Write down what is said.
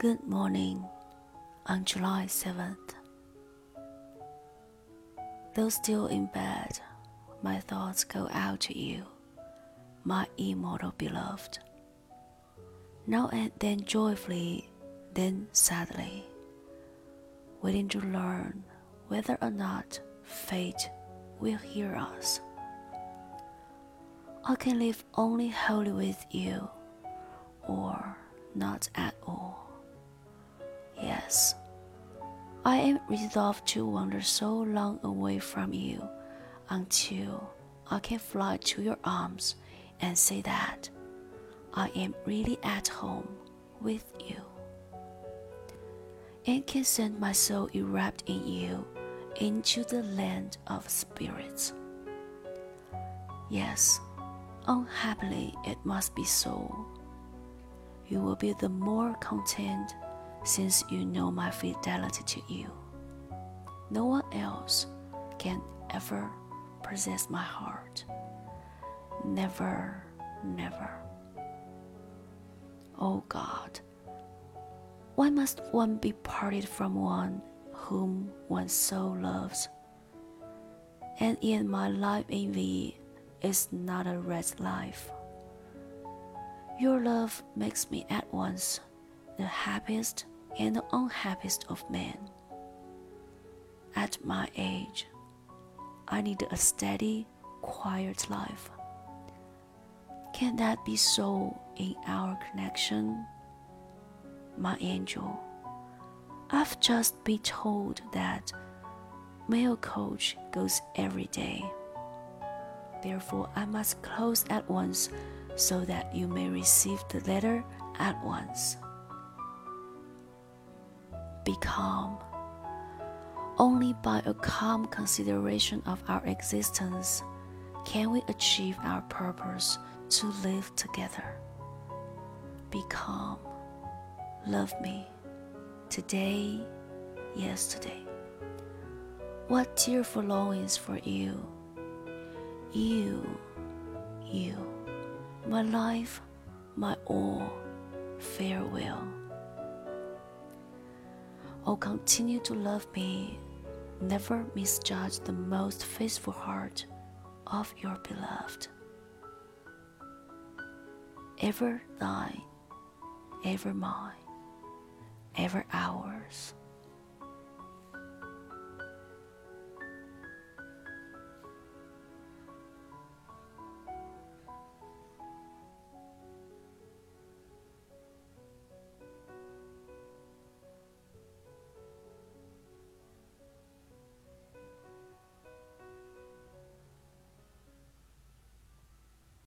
Good morning on July 7th. Though still in bed, my thoughts go out to you, my immortal beloved. Now and then joyfully, then sadly, waiting to learn whether or not fate will hear us. I can live only wholly with you, or not at all. Yes, I am resolved to wander so long away from you until I can fly to your arms and say that I am really at home with you and can send my soul enwrapped in you into the land of spirits. Yes, unhappily it must be so. You will be the more content since you know my fidelity to you. No one else can ever possess my heart. Never, never. Oh God, why must one be parted from one whom one so loves? And yet my life in V is not a wretched life. Your love makes me at once the happiest and the unhappiest of men. At my age, I need a steady, quiet life. Can that be so in our connection? My angel, I've just been told that mail coach goes every day. Therefore, I must close at once so that you may receive the letter at once be calm. Only by a calm consideration of our existence can we achieve our purpose to live together. Be calm. Love me. Today, yesterday. What tearful longings for you. You, you, my life, my all, farewell. Oh, continue to love me. Never misjudge the most faithful heart of your beloved. Ever thine, ever mine, ever ours.